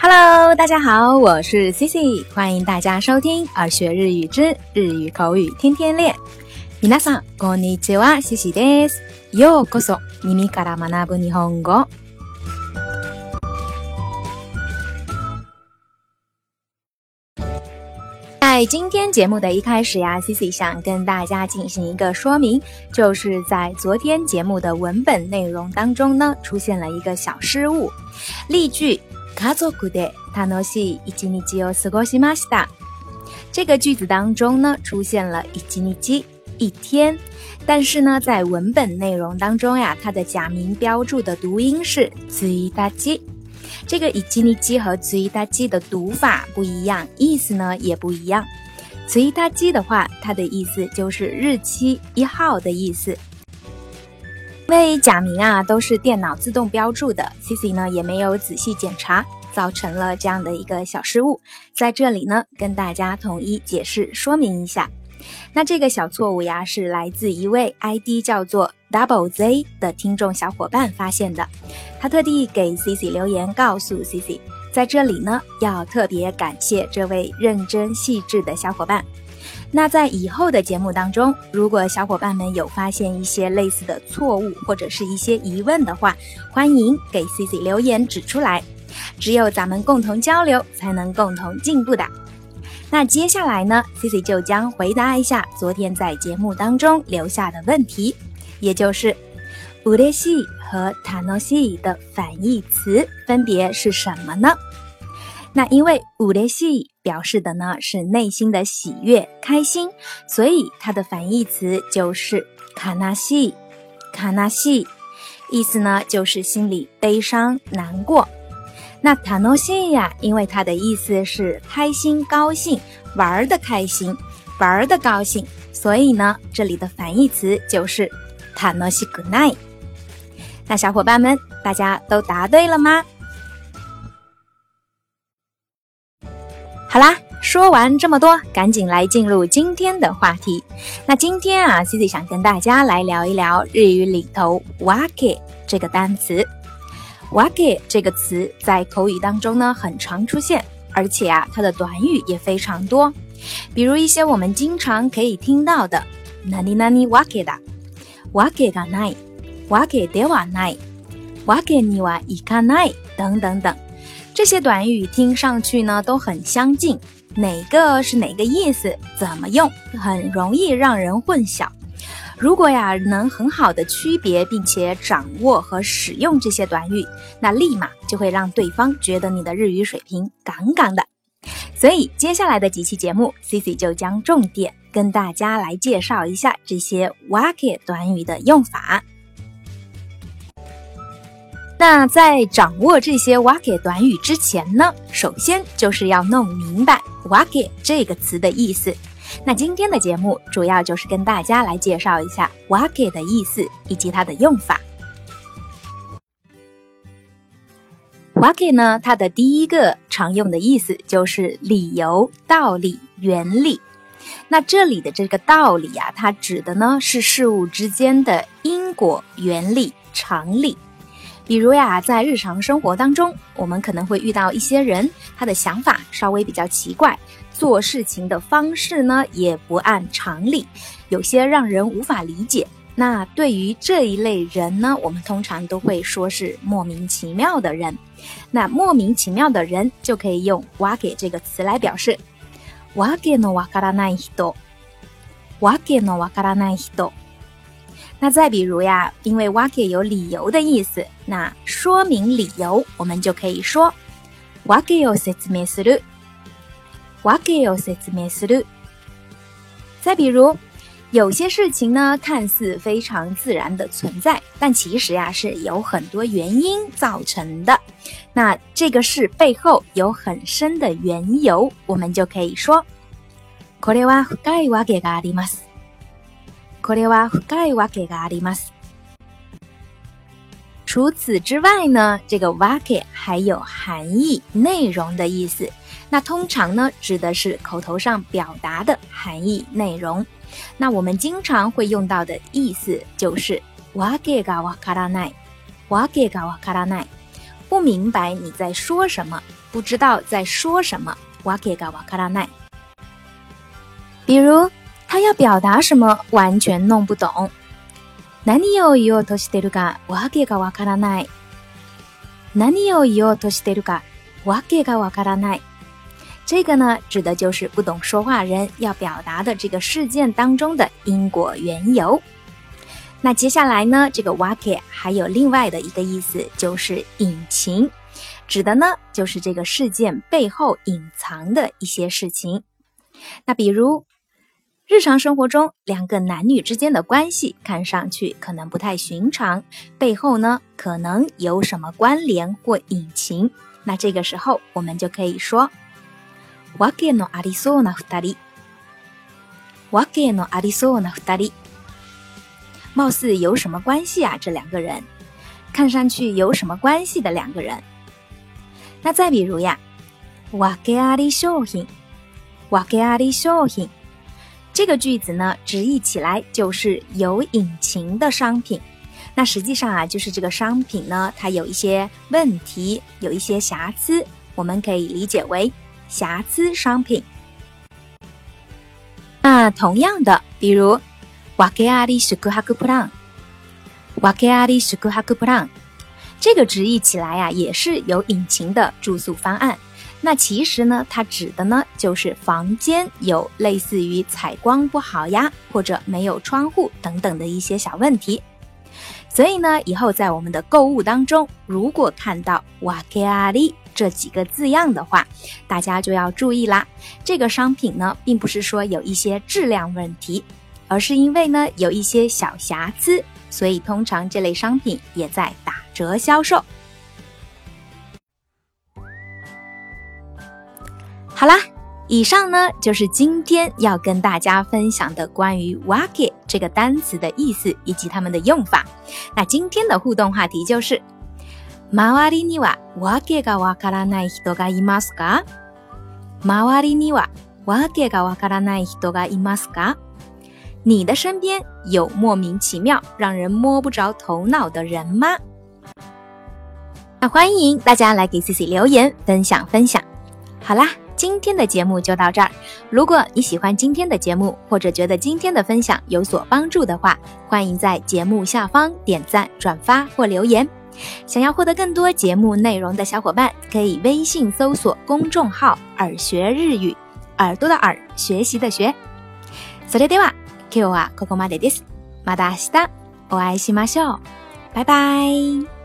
Hello，大家好，我是 Cici，欢迎大家收听耳学日语之日语口语天天练。皆さんこんにちは、Cici です。ようこそ耳から学ぶ日本語。在今天节目的一开始呀，Cici 想跟大家进行一个说明，就是在昨天节目的文本内容当中呢，出现了一个小失误，例句。 家族で楽しい一日を過ごしました。这个句子当中呢，出现了一日一天，但是呢，在文本内容当中呀，它的假名标注的读音是ついたち。这个一日和ついたち的读法不一样，意思呢也不一样。ついたち的话，它的意思就是日期一号的意思。 因为假名啊都是电脑自动标注的，Cici 呢也没有仔细检查，造成了这样的一个小失误。在这里呢，跟大家统一解释说明一下。那这个小错误呀，是来自一位 ID 叫做 Double Z 的听众小伙伴发现的。他特地给 Cici 留言，告诉 Cici，在这里呢要特别感谢这位认真细致的小伙伴。那在以后的节目当中，如果小伙伴们有发现一些类似的错误或者是一些疑问的话，欢迎给 C C 留言指出来。只有咱们共同交流，才能共同进步的。那接下来呢，C C 就将回答一下昨天在节目当中留下的问题，也就是“うれしい”和“楽しい”的反义词分别是什么呢？ 那因为“うれしい”表示的呢是内心的喜悦、开心，所以它的反义词就是卡纳西，卡纳西，意思呢就是心里悲伤、难过。那塔诺西呀，因为它的意思是开心、高兴、玩的开心、玩的高兴，所以呢这里的反义词就是塔诺西古奈。那小伙伴们，大家都答对了吗？ 好啦，说完这么多，赶紧来进入今天的话题。那今天啊，Cici 想跟大家来聊一聊日语里头 “wake” 这个单词。“wake” 这个词在口语当中呢很常出现，而且啊，它的短语也非常多。比如一些我们经常可以听到的 “nani nani wake da”、“wake ga nai”、“wake de wa nai”、“wake ni wa ikanai” 等等等。这些短语听上去呢都很相近，哪个是哪个意思？怎么用？很容易让人混淆。如果呀能很好的区别并且掌握和使用这些短语，那立马就会让对方觉得你的日语水平杠杠的。所以接下来的几期节目，Cici 就将重点跟大家来介绍一下这些 wake 短语的用法。那在掌握这些 wake 短语之前呢，首先就是要弄明白 wake 这个词的意思。那今天的节目主要就是跟大家来介绍一下 wake 的意思以及它的用法。wake 呢，它的第一个常用的意思就是理由、道理、原理。那这里的这个道理啊，它指的呢是事物之间的因果、原理、常理。比如呀，在日常生活当中，我们可能会遇到一些人，他的想法稍微比较奇怪，做事情的方式呢也不按常理，有些让人无法理解。那对于这一类人呢，我们通常都会说是莫名其妙的人。那莫名其妙的人就可以用“わけ”这个词来表示。わけのわからない人。わけのわからない人。 那再比如呀，因为 wake 有理由的意思，那说明理由，我们就可以说 wake o setsu me suru，wake o setsu me suru。再比如，有些事情呢，看似非常自然的存在，但其实呀是有很多原因造成的。那这个事背后有很深的缘由，我们就可以说これは深いわけがあります。 これは深いわけがあります。除此之外呢，这个 wake 还有含义、内容的意思。那通常呢，指的是口头上表达的含义、内容。那我们经常会用到的意思就是わけがわからない。わけがわからない。不明白你在说什么， 不知道在说什么。わけがわからない。比如 他要表达什么，完全弄不懂。何を言おうとしてるかわけがわからない。何を言おうとしてるかわけがわからない。这个呢，指的就是不懂说话人要表达的这个事件当中的因果缘由。那接下来呢，这个 wake 还有另外的一个意思，就是隐情，指的呢就是这个事件背后隐藏的一些事情。那比如 日常生活中两个男女之间的关系看上去可能不太寻常，背后呢可能有什么关联或隐情。那这个时候我们就可以说。わけのありそうな二人。わけのありそうな二人。貌似有什么关系啊？这两个人，看上去有什么关系的两个人。那再比如呀，わけあり商品。わけあり商品。 这个句子呢，直译起来就是有隐情的商品。那实际上啊，就是这个商品呢，它有一些问题，有一些瑕疵，我们可以理解为。瑕疵商品。那同样的，比如ワケアリ宿泊プラン，ワケアリ宿泊プラン，这个直译起来呀，也是有隐情的住宿方案。 那其实呢，它指的呢，就是房间有类似于采光不好呀，或者没有窗户等等的一些小问题。所以呢，以后在我们的购物当中，如果看到ワケアリ这几个字样的话，大家就要注意啦。这个商品呢，并不是说有一些质量问题，而是因为呢有一些小瑕疵，所以通常这类商品也在打折销售。 好啦，以上呢就是今天要跟大家分享的关于 “wake” 这个单词的意思以及它们的用法。那今天的互动话题就是。周りにはわけがわからない人がいますか周りにはわけがわからない人がいますか你的身边有莫名其妙、让人摸不着头脑的人吗？那欢迎大家来给 C C 留言分享分享。好啦， 今天的节目就到这儿。如果你喜欢今天的节目，或者觉得今天的分享有所帮助的话，欢迎在节目下方点赞、转发或留言。想要获得更多节目内容的小伙伴，可以微信搜索公众号“耳学日语”，耳朵的耳，学习的学。それでは今日はここまでです。また明日お会いしましょう。拜拜。